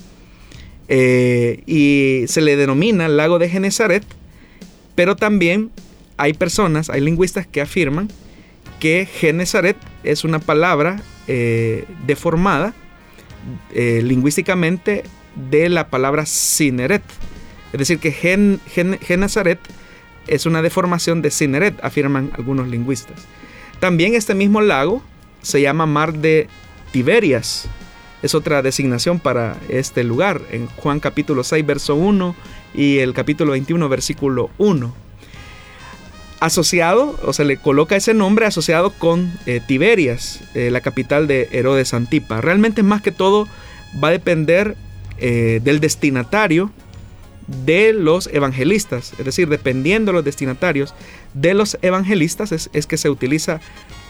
Eh, y se le denomina lago de Genezaret, pero también hay personas, hay lingüistas que afirman que Genezaret es una palabra eh, deformada eh, lingüísticamente de la palabra Cineret. Es decir, que Gen, Genezaret es una deformación de Cineret, afirman algunos lingüistas. También este mismo lago se llama Mar de Tiberias. Es otra designación para este lugar en Juan capítulo 6 verso 1 y el capítulo 21 versículo 1. Asociado, o se le coloca ese nombre asociado con eh, Tiberias, eh, la capital de Herodes Antipa. Realmente más que todo va a depender eh, del destinatario de los evangelistas, es decir, dependiendo de los destinatarios de los evangelistas es, que se utiliza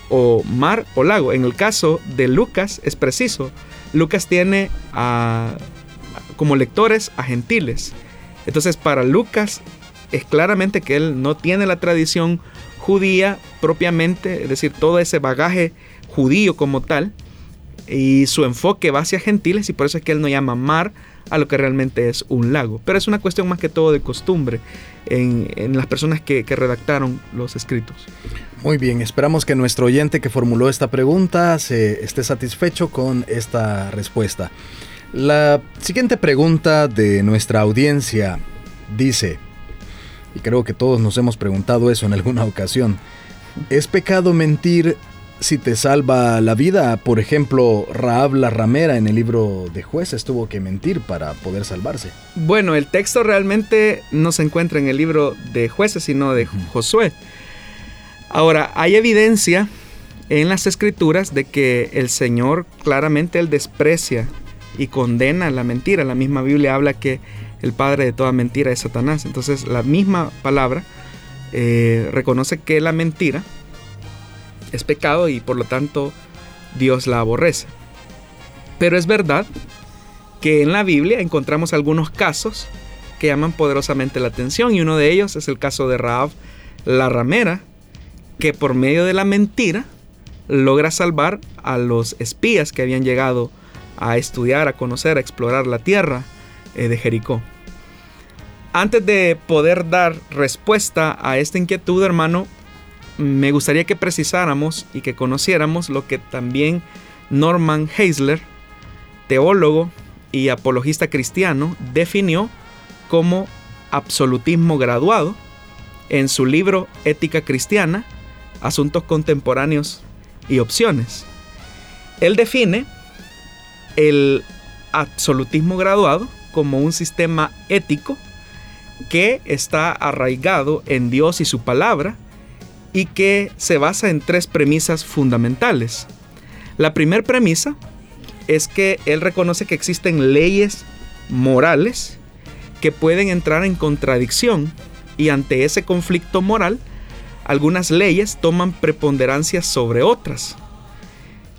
o mar o lago. En el caso de Lucas es preciso, Lucas tiene como lectores a gentiles. Entonces para Lucas es claramente que él no tiene la tradición judía propiamente, es decir, todo ese bagaje judío como tal, y su enfoque va hacia gentiles y por eso es que él no llama mar a lo que realmente es un lago. Pero es una cuestión más que todo de costumbre en, las personas que, que, redactaron los escritos.
Muy bien, esperamos que nuestro oyente que formuló esta pregunta se esté satisfecho con esta respuesta. La siguiente pregunta de nuestra audiencia dice, y creo que todos nos hemos preguntado eso en alguna ocasión, ¿es pecado mentir si te salva la vida. Por ejemplo, Raab la ramera en el libro de jueces tuvo que mentir para poder salvarse.
Bueno, el texto realmente no se encuentra en el libro de jueces, sino de Josué. Ahora, hay evidencia en las escrituras de que el Señor claramente él desprecia y condena la mentira. La misma Biblia habla que el padre de toda mentira es Satanás. Entonces la misma palabra eh, reconoce que la mentira es pecado y por lo tanto Dios la aborrece. Pero es verdad que en la Biblia encontramos algunos casos que llaman poderosamente la atención y uno de ellos es el caso de Raab la ramera, que por medio de la mentira logra salvar a los espías que habían llegado a estudiar, a conocer, a explorar la tierra eh, de Jericó. Antes de poder dar respuesta a esta inquietud, hermano, me gustaría que precisáramos y que conociéramos lo que también Norman Heisler, teólogo y apologista cristiano, definió como absolutismo graduado en su libro Ética Cristiana, Asuntos Contemporáneos y Opciones. Él define el absolutismo graduado como un sistema ético que está arraigado en Dios y su palabra, y que se basa en tres premisas fundamentales. La primera premisa es que él reconoce que existen leyes morales que pueden entrar en contradicción y ante ese conflicto moral, algunas leyes toman preponderancia sobre otras.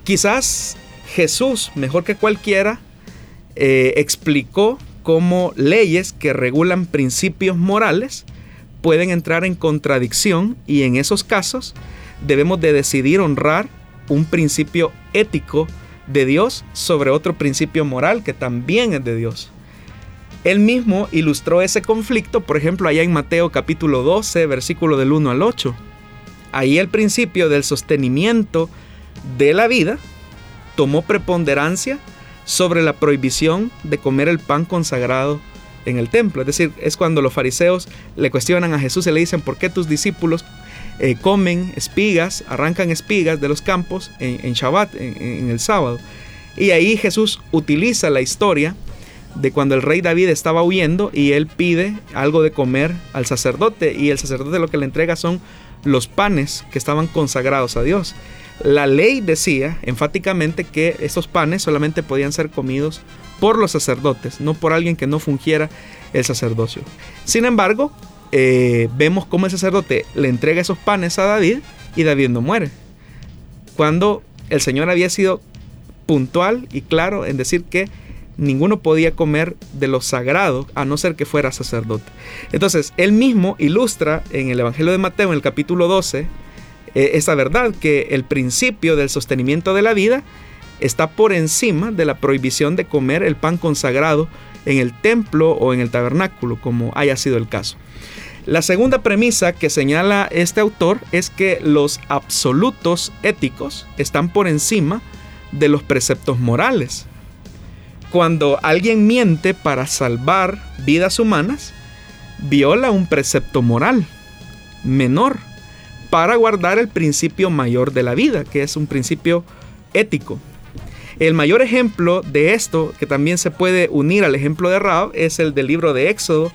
Quizás Jesús, mejor que cualquiera, eh, explicó cómo leyes que regulan principios morales pueden entrar en contradicción y en esos casos debemos de decidir honrar un principio ético de Dios sobre otro principio moral que también es de Dios. Él mismo ilustró ese conflicto, por ejemplo, allá en Mateo capítulo 12, versículo del 1 al 8. Ahí el principio del sostenimiento de la vida tomó preponderancia sobre la prohibición de comer el pan consagrado en el templo. Es decir, es cuando los fariseos le cuestionan a Jesús y le dicen, ¿por qué tus discípulos eh, comen espigas, arrancan espigas de los campos en, Shabbat, en, el sábado? Y ahí Jesús utiliza la historia de cuando el rey David estaba huyendo y él pide algo de comer al sacerdote y el sacerdote lo que le entrega son los panes que estaban consagrados a Dios. La ley decía enfáticamente que estos panes solamente podían ser comidos por los sacerdotes, no por alguien que no fungiera el sacerdocio. Sin embargo, eh, vemos cómo el sacerdote le entrega esos panes a David y David no muere. Cuando el Señor había sido puntual y claro en decir que ninguno podía comer de lo sagrado a no ser que fuera sacerdote. Entonces, él mismo ilustra en el Evangelio de Mateo, en el capítulo 12, eh, esa verdad que el principio del sostenimiento de la vida está por encima de la prohibición de comer el pan consagrado en el templo o en el tabernáculo, como haya sido el caso. La segunda premisa que señala este autor es que los absolutos éticos están por encima de los preceptos morales. Cuando alguien miente para salvar vidas humanas, viola un precepto moral menor para guardar el principio mayor de la vida, que es un principio ético. El mayor ejemplo de esto, que también se puede unir al ejemplo de Raab, es el del libro de Éxodo,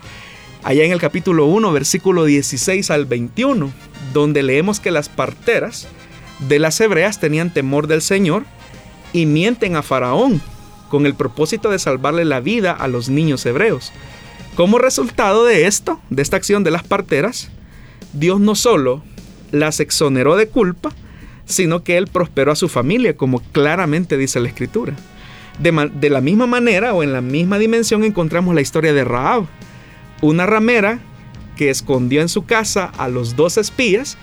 allá en el capítulo 1, versículo 16 al 21, donde leemos que las parteras de las hebreas tenían temor del Señor y mienten a Faraón con el propósito de salvarle la vida a los niños hebreos. Como resultado de esto, de esta acción de las parteras, Dios no solo las exoneró de culpa, sino que él prosperó a su familia, como claramente dice la escritura. De, la misma manera o en la misma dimensión encontramos la historia de Raab, una ramera que escondió en su casa a los dos espías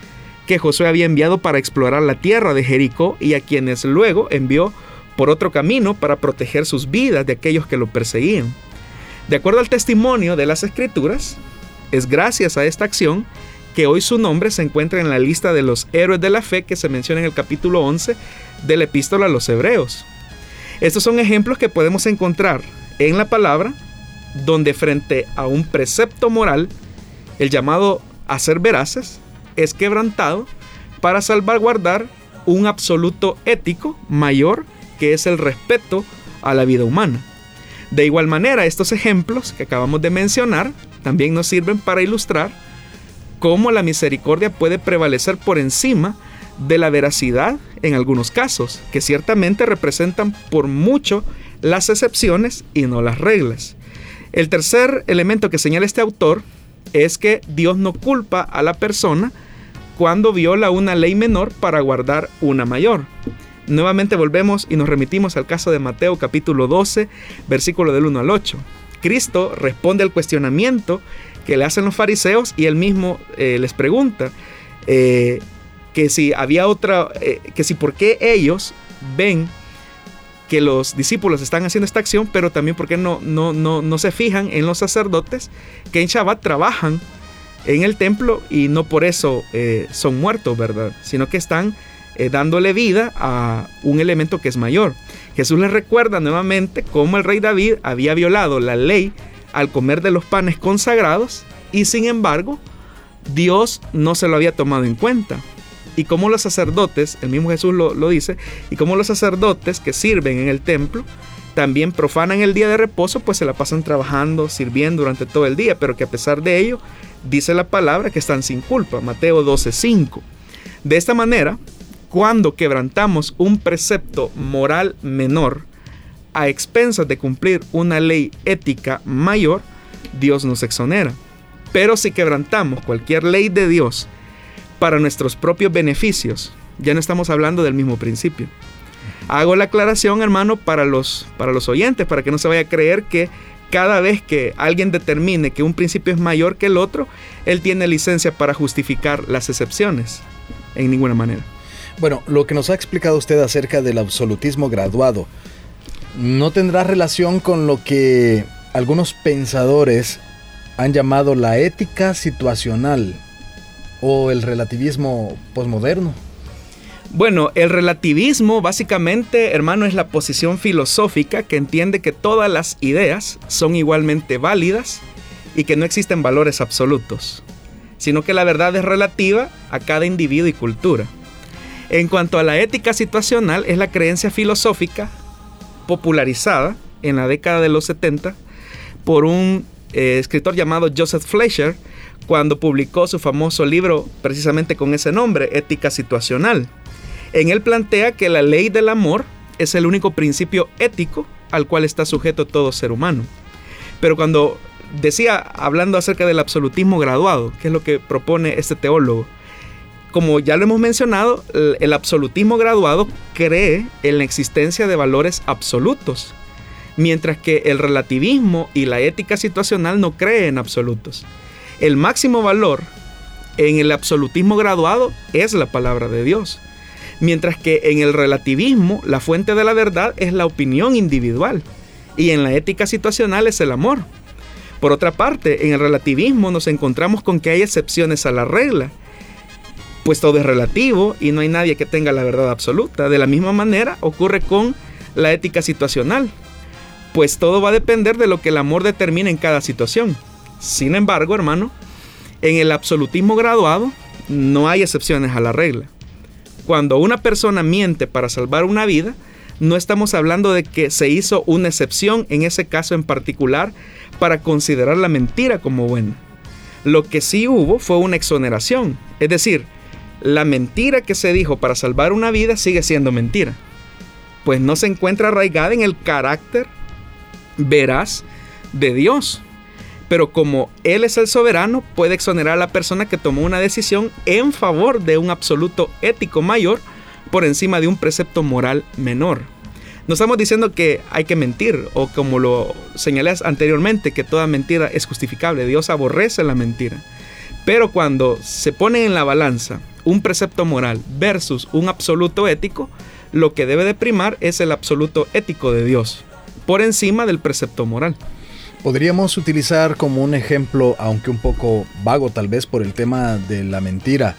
que Josué había enviado para explorar la tierra de Jericó y a quienes luego envió por otro camino para proteger sus vidas de aquellos que lo perseguían. De acuerdo al testimonio de las escrituras, es gracias a esta acción que hoy su nombre se encuentra en la lista de los héroes de la fe que se menciona en el capítulo 11 de la epístola a los hebreos. Estos son ejemplos que podemos encontrar en la palabra donde frente a un precepto moral, el llamado a ser veraces, es quebrantado para salvaguardar un absoluto ético mayor que es el respeto a la vida humana. De igual manera, estos ejemplos que acabamos de mencionar también nos sirven para ilustrar cómo la misericordia puede prevalecer por encima de la veracidad en algunos casos, que ciertamente representan por mucho las excepciones y no las reglas. El tercer elemento que señala este autor es que Dios no culpa a la persona cuando viola una ley menor para guardar una mayor. Nuevamente volvemos y nos remitimos al caso de Mateo capítulo 12, versículo del 1 al 8. Cristo responde al cuestionamiento que le hacen los fariseos y él mismo eh, les pregunta eh, que si había otra, eh, que si por qué ellos ven que los discípulos están haciendo esta acción, pero también porque no, no, no, no se fijan en los sacerdotes que en Shabbat trabajan en el templo y no por eso son muertos, ¿verdad? Sino que están dándole vida a un elemento que es mayor. Jesús les recuerda nuevamente cómo el rey David había violado la ley al comer de los panes consagrados y sin embargo Dios no se lo había tomado en cuenta. Y como los sacerdotes, el mismo Jesús lo, lo dice, y como los sacerdotes que sirven en el templo, también profanan el día de reposo, pues se la pasan trabajando, sirviendo durante todo el día, pero que a pesar de ello, dice la palabra que están sin culpa, Mateo 12:5. De esta manera, cuando quebrantamos un precepto moral menor a expensas de cumplir una ley ética mayor, Dios nos exonera. Pero si quebrantamos cualquier ley de Dios para nuestros propios beneficios, ya no estamos hablando del mismo principio. Hago la aclaración, hermano, para los, para los oyentes, para que no se vaya a creer que cada vez que alguien determine que un principio es mayor que el otro, él tiene licencia para justificar las excepciones. En ninguna manera.
Bueno, lo que nos ha explicado usted acerca del absolutismo graduado no tendrá relación con lo que algunos pensadores han llamado la ética situacional o el relativismo posmoderno.
Bueno, el relativismo básicamente, hermano, es la posición filosófica que entiende que todas las ideas son igualmente válidas y que no existen valores absolutos, sino que la verdad es relativa a cada individuo y cultura. En cuanto a la ética situacional, es la creencia filosófica popularizada en la década de los 70 por un eh, escritor llamado Joseph Fleischer cuando publicó su famoso libro precisamente con ese nombre, Ética Situacional. En él plantea que la ley del amor es el único principio ético al cual está sujeto todo ser humano. Pero cuando decía, hablando acerca del absolutismo graduado, que es lo que propone este teólogo, como ya lo hemos mencionado, el absolutismo graduado cree en la existencia de valores absolutos, mientras que el relativismo y la ética situacional no creen en absolutos. El máximo valor en el absolutismo graduado es la palabra de Dios, mientras que en el relativismo la fuente de la verdad es la opinión individual y en la ética situacional es el amor. Por otra parte, en el relativismo nos encontramos con que hay excepciones a la regla pues todo es relativo y no hay nadie que tenga la verdad absoluta. De la misma manera ocurre con la ética situacional, pues todo va a depender de lo que el amor determine en cada situación. Sin embargo, hermano, en el absolutismo graduado no hay excepciones a la regla. Cuando una persona miente para salvar una vida, no estamos hablando de que se hizo una excepción en ese caso en particular para considerar la mentira como buena. Lo que sí hubo fue una exoneración, es decir, la mentira que se dijo para salvar una vida sigue siendo mentira, pues no se encuentra arraigada en el carácter veraz de Dios. Pero como Él es el soberano, puede exonerar a la persona que tomó una decisión en favor de un absoluto ético mayor por encima de un precepto moral menor. No estamos diciendo que hay que mentir o como lo señalé anteriormente, que toda mentira es justificable. Dios aborrece la mentira. Pero cuando se pone en la balanza un precepto moral versus un absoluto ético, lo que debe de primar es el absoluto ético de Dios, por encima del precepto moral.
Podríamos utilizar como un ejemplo, aunque un poco vago tal vez por el tema de la mentira,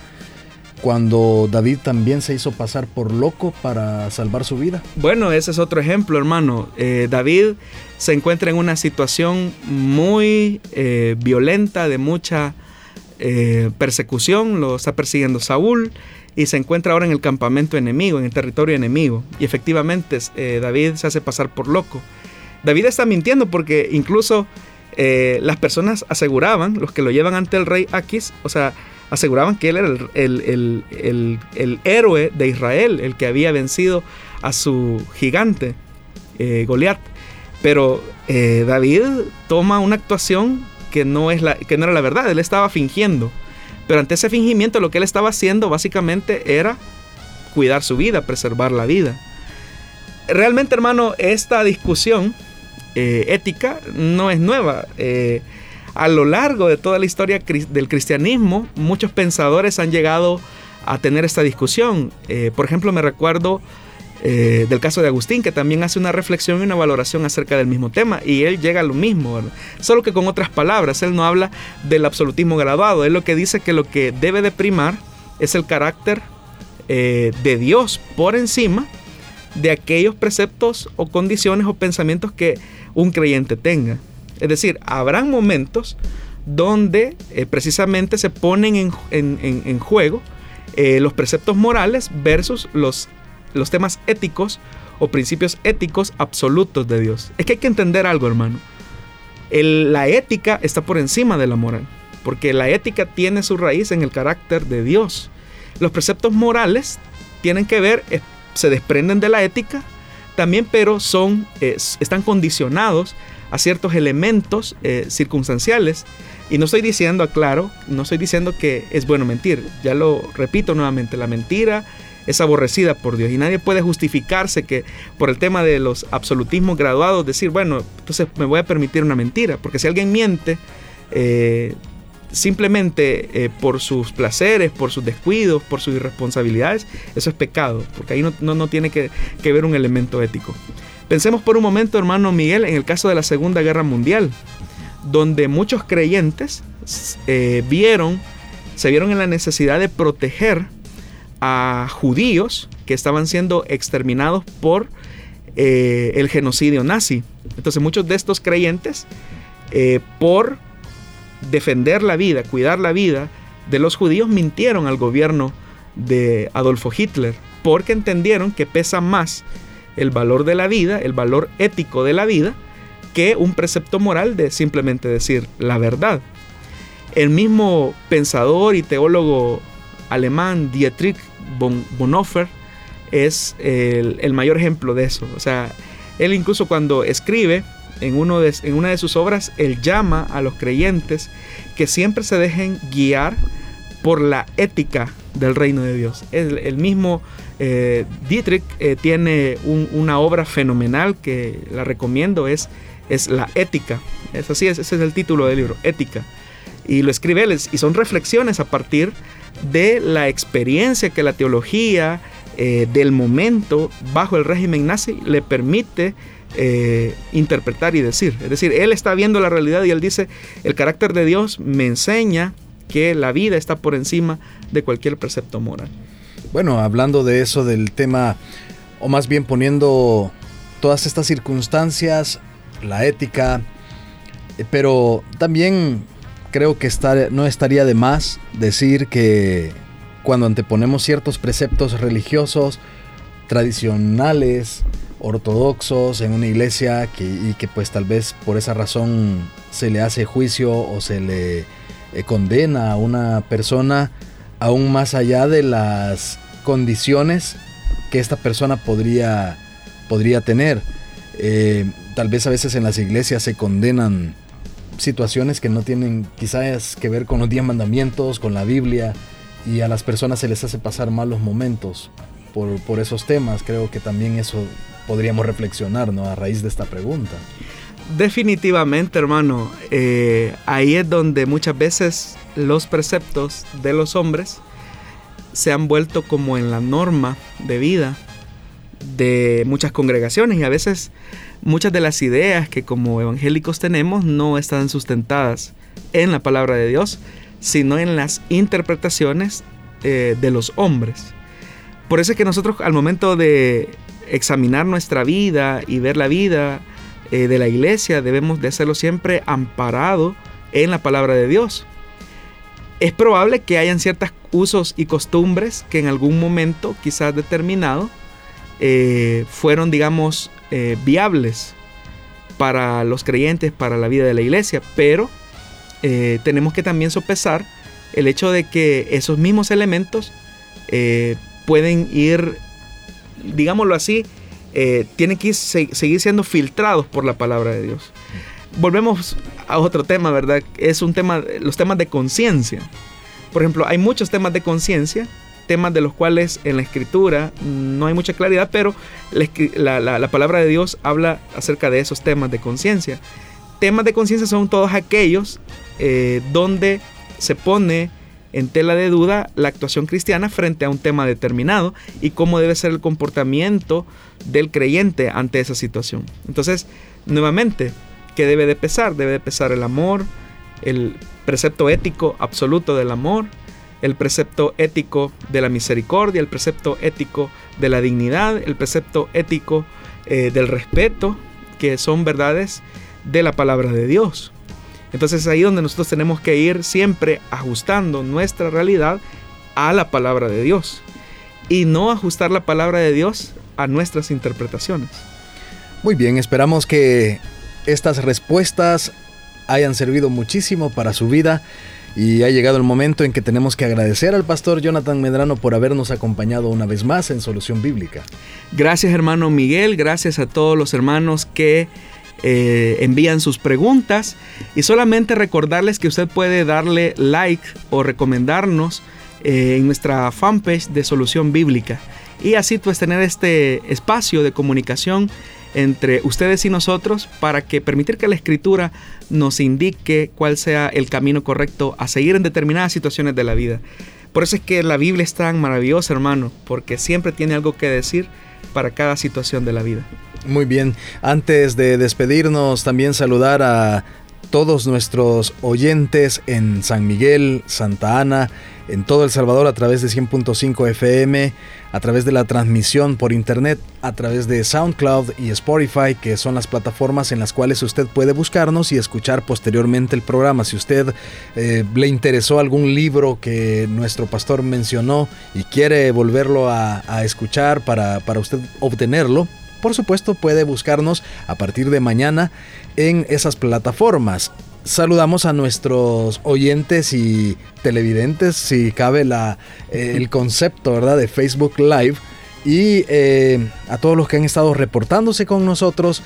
cuando David también se hizo pasar por loco para salvar su vida.
Bueno, ese es otro ejemplo, hermano. Eh, David se encuentra en una situación muy eh, violenta, de mucha eh, persecución, lo está persiguiendo Saúl y se encuentra ahora en el campamento enemigo, en el territorio enemigo. Y efectivamente David se hace pasar por loco. David está mintiendo porque incluso las personas aseguraban, los que lo llevan ante el rey Aquis, o sea, aseguraban que él era el, héroe de Israel, el que había vencido a su gigante, eh, Goliat. Pero eh, David toma una actuación que no, es la, que no era la verdad, él estaba fingiendo. Pero ante ese fingimiento lo que él estaba haciendo básicamente era cuidar su vida, preservar la vida. Realmente, hermano, esta discusión eh, ética no es nueva a lo largo de toda la historia del cristianismo, muchos pensadores han llegado a tener esta discusión. Eh, por ejemplo, me recuerdo eh, del caso de Agustín, que también hace una reflexión y una valoración acerca del mismo tema, y él llega a lo mismo, solo que con otras palabras, él no habla del absolutismo graduado, él lo que dice que lo que debe de primar es el carácter eh, de Dios por encima de aquellos preceptos o condiciones o pensamientos que un creyente tenga. Es decir, habrán momentos donde eh, precisamente se ponen en, juego eh, los preceptos morales versus los, los temas éticos o principios éticos absolutos de Dios. Es que hay que entender algo, hermano. la ética está por encima de la moral, porque la ética tiene su raíz en el carácter de Dios. Los preceptos morales tienen que ver, eh, se desprenden de la ética también, pero son, están condicionados a ciertos elementos eh, circunstanciales. Y no estoy diciendo, aclaro, no estoy diciendo que es bueno mentir. Ya lo repito nuevamente, la mentira es aborrecida por Dios y nadie puede justificarse que por el tema de los absolutismos graduados decir, bueno, entonces me voy a permitir una mentira, porque si alguien miente eh, simplemente eh, por sus placeres, por sus descuidos, por sus irresponsabilidades, eso es pecado, porque ahí no, no, tiene que, que ver un elemento ético. Pensemos por un momento, hermano Miguel, en el caso de la Segunda Guerra Mundial, donde muchos creyentes eh, vieron, se vieron en la necesidad de proteger a judíos que estaban siendo exterminados por eh, el genocidio nazi. Entonces muchos de estos creyentes, eh, por defender la vida, cuidar la vida de los judíos, mintieron al gobierno de Adolfo Hitler, porque entendieron que pesa más el valor de la vida, el valor ético de la vida, que un precepto moral de simplemente decir la verdad. El mismo pensador y teólogo alemán Dietrich Bonhoeffer es el, mayor ejemplo de eso. O sea, él incluso cuando escribe en, uno de, en una de sus obras, él llama a los creyentes que siempre se dejen guiar por la ética del reino de Dios. El, mismo eh, Dietrich eh, tiene una obra fenomenal que la recomiendo, es, es La Ética. Es así, ese es el título del libro, Ética. Y lo escribe él, y son reflexiones a partir de la experiencia que la teología eh, del momento bajo el régimen nazi le permite interpretar y decir. Es decir, él está viendo la realidad y él dice, el carácter de Dios me enseña que la vida está por encima de cualquier precepto moral.
Bueno, hablando de eso, del tema, o más bien poniendo todas estas circunstancias, la ética, eh, pero también creo que no estaría de más decir que cuando anteponemos ciertos preceptos religiosos, tradicionales, ortodoxos en una iglesia y que pues tal vez por esa razón se le hace juicio o se le eh, condena a una persona aún más allá de las condiciones que esta persona podría, podría tener. Eh, tal vez a veces en las iglesias se condenan situaciones que no tienen quizás que ver con los diez mandamientos, con la Biblia, y a las personas se les hace pasar malos momentos por, esos temas. Creo que también eso podríamos reflexionar ¿no? a raíz de esta pregunta.
Definitivamente, hermano. Eh, ahí es donde muchas veces los preceptos de los hombres se han vuelto como en la norma de vida de muchas congregaciones y a veces muchas de las ideas que como evangélicos tenemos no están sustentadas en la palabra de Dios, sino en las interpretaciones eh, de los hombres. Por eso es que nosotros al momento de examinar nuestra vida y ver la vida eh, de la iglesia debemos de hacerlo siempre amparado en la palabra de Dios. Es probable que hayan ciertos usos y costumbres que en algún momento, quizás determinado, eh, fueron, digamos, eh, viables para los creyentes, para la vida de la iglesia, pero eh, tenemos que también sopesar el hecho de que esos mismos elementos pueden ir, digámoslo así, tienen que seguir siendo filtrados por la palabra de Dios. Volvemos a otro tema, ¿verdad? Es un tema, los temas de conciencia. Por ejemplo, hay muchos temas de conciencia temas de los cuales en la escritura no hay mucha claridad, pero la, palabra de Dios habla acerca de esos temas de conciencia. Temas de conciencia son todos aquellos eh, donde se pone en tela de duda la actuación cristiana frente a un tema determinado y cómo debe ser el comportamiento del creyente ante esa situación. Entonces, nuevamente, ¿qué debe de pesar? Debe de pesar el amor, el precepto ético absoluto del amor, el precepto ético de la misericordia, el precepto ético de la dignidad, el precepto ético eh, del respeto, que son verdades de la palabra de Dios. Entonces es ahí donde nosotros tenemos que ir siempre ajustando nuestra realidad a la palabra de Dios y no ajustar la palabra de Dios a nuestras interpretaciones.
Muy bien, esperamos que estas respuestas hayan servido muchísimo para su vida y ha llegado el momento en que tenemos que agradecer al pastor Jonathan Medrano por habernos acompañado una vez más en Solución Bíblica.
Gracias hermano Miguel, gracias a todos los hermanos que eh, envían sus preguntas. Y solamente recordarles que usted puede darle like o recomendarnos eh, en nuestra fanpage de Solución Bíblica. Y así pues tener este espacio de comunicación entre ustedes y nosotros para que permitir que la escritura nos indique cuál sea el camino correcto a seguir en determinadas situaciones de la vida. Por eso es que la Biblia es tan maravillosa, hermano, porque siempre tiene algo que decir para cada situación de la vida.
Muy bien, antes de despedirnos, también saludar a todos nuestros oyentes en San Miguel, Santa Ana, en todo El Salvador a través de 100.5 FM, a través de la transmisión por internet, a través de SoundCloud y Spotify, que son las plataformas en las cuales usted puede buscarnos y escuchar posteriormente el programa. Si usted eh, le interesó algún libro que nuestro pastor mencionó y quiere volverlo a, escuchar para, para usted obtenerlo, por supuesto puede buscarnos a partir de mañana en esas plataformas saludamos a nuestros oyentes y televidentes, si cabe la, eh, el concepto ¿verdad? de Facebook Live, y eh, a todos los que han estado reportándose con nosotros.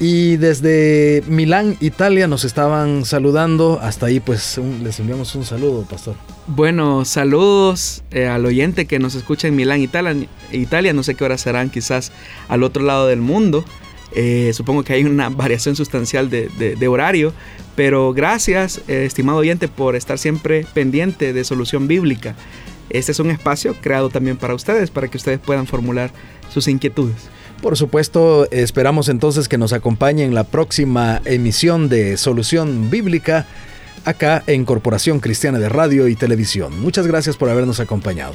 Y desde Milán, Italia, nos estaban saludando. Hasta ahí, pues les enviamos un saludo, pastor.
Bueno, saludos eh, al oyente que nos escucha en Milán, Italia. Italia. No sé qué hora serán, quizás al otro lado del mundo. Eh, supongo que hay una variación sustancial de, horario, pero gracias, eh, estimado oyente, por estar siempre pendiente de Solución Bíblica. Este es un espacio creado también para ustedes, para que ustedes puedan formular sus inquietudes.
Por supuesto, esperamos entonces que nos acompañe en la próxima emisión de Solución Bíblica acá en Corporación Cristiana de Radio y Televisión. Muchas gracias por habernos acompañado.